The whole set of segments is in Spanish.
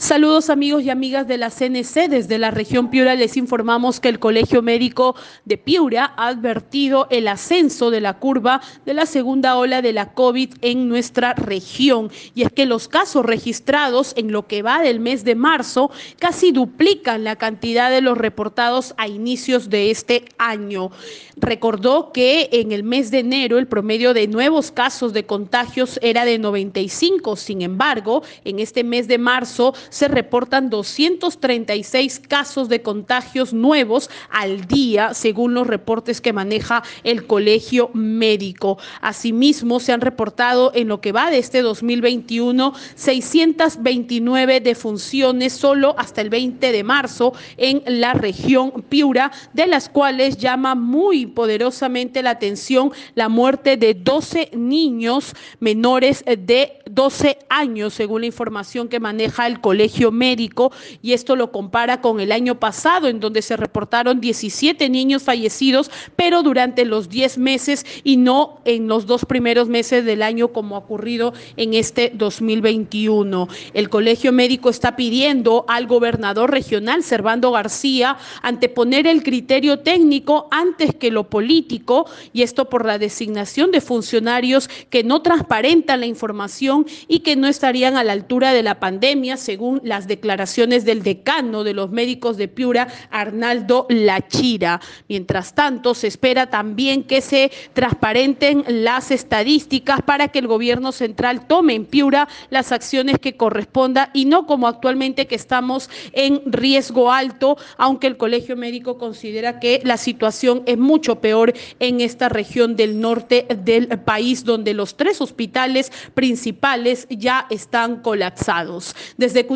Saludos amigos y amigas de la CNC. Desde la región Piura les informamos que el Colegio Médico de Piura ha advertido el ascenso de la curva de la segunda ola de la COVID en nuestra región. Y es que los casos registrados en lo que va del mes de marzo casi duplican la cantidad de los reportados a inicios de este año. Recordó que en el mes de enero el promedio de nuevos casos de contagios era de 95. Sin embargo, en este mes de marzo se reportan 236 casos de contagios nuevos al día, según los reportes que maneja el Colegio Médico. Asimismo, se han reportado en lo que va de este 2021 629 defunciones solo hasta el 20 de marzo en la región Piura, de las cuales llama muy poderosamente la atención la muerte de 12 niños menores de 12 años, según la información que maneja el Colegio Médico, y esto lo compara con el año pasado, en donde se reportaron 17 niños fallecidos, pero durante los 10 meses y no en los dos primeros meses del año, como ha ocurrido en este 2021. El Colegio Médico está pidiendo al gobernador regional, Servando García, anteponer el criterio técnico antes que lo político, y esto por la designación de funcionarios que no transparentan la información y que no estarían a la altura de la pandemia, según las declaraciones del decano de los médicos de Piura, Arnaldo Lachira. Mientras tanto, se espera también que se transparenten las estadísticas para que el gobierno central tome en Piura las acciones que corresponda y no como actualmente que estamos en riesgo alto, aunque el Colegio Médico considera que la situación es mucho peor en esta región del norte del país, donde los tres hospitales principales ya están colapsados. Desde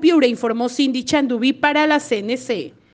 Piura, informó Cindy Chandubí para la CNC.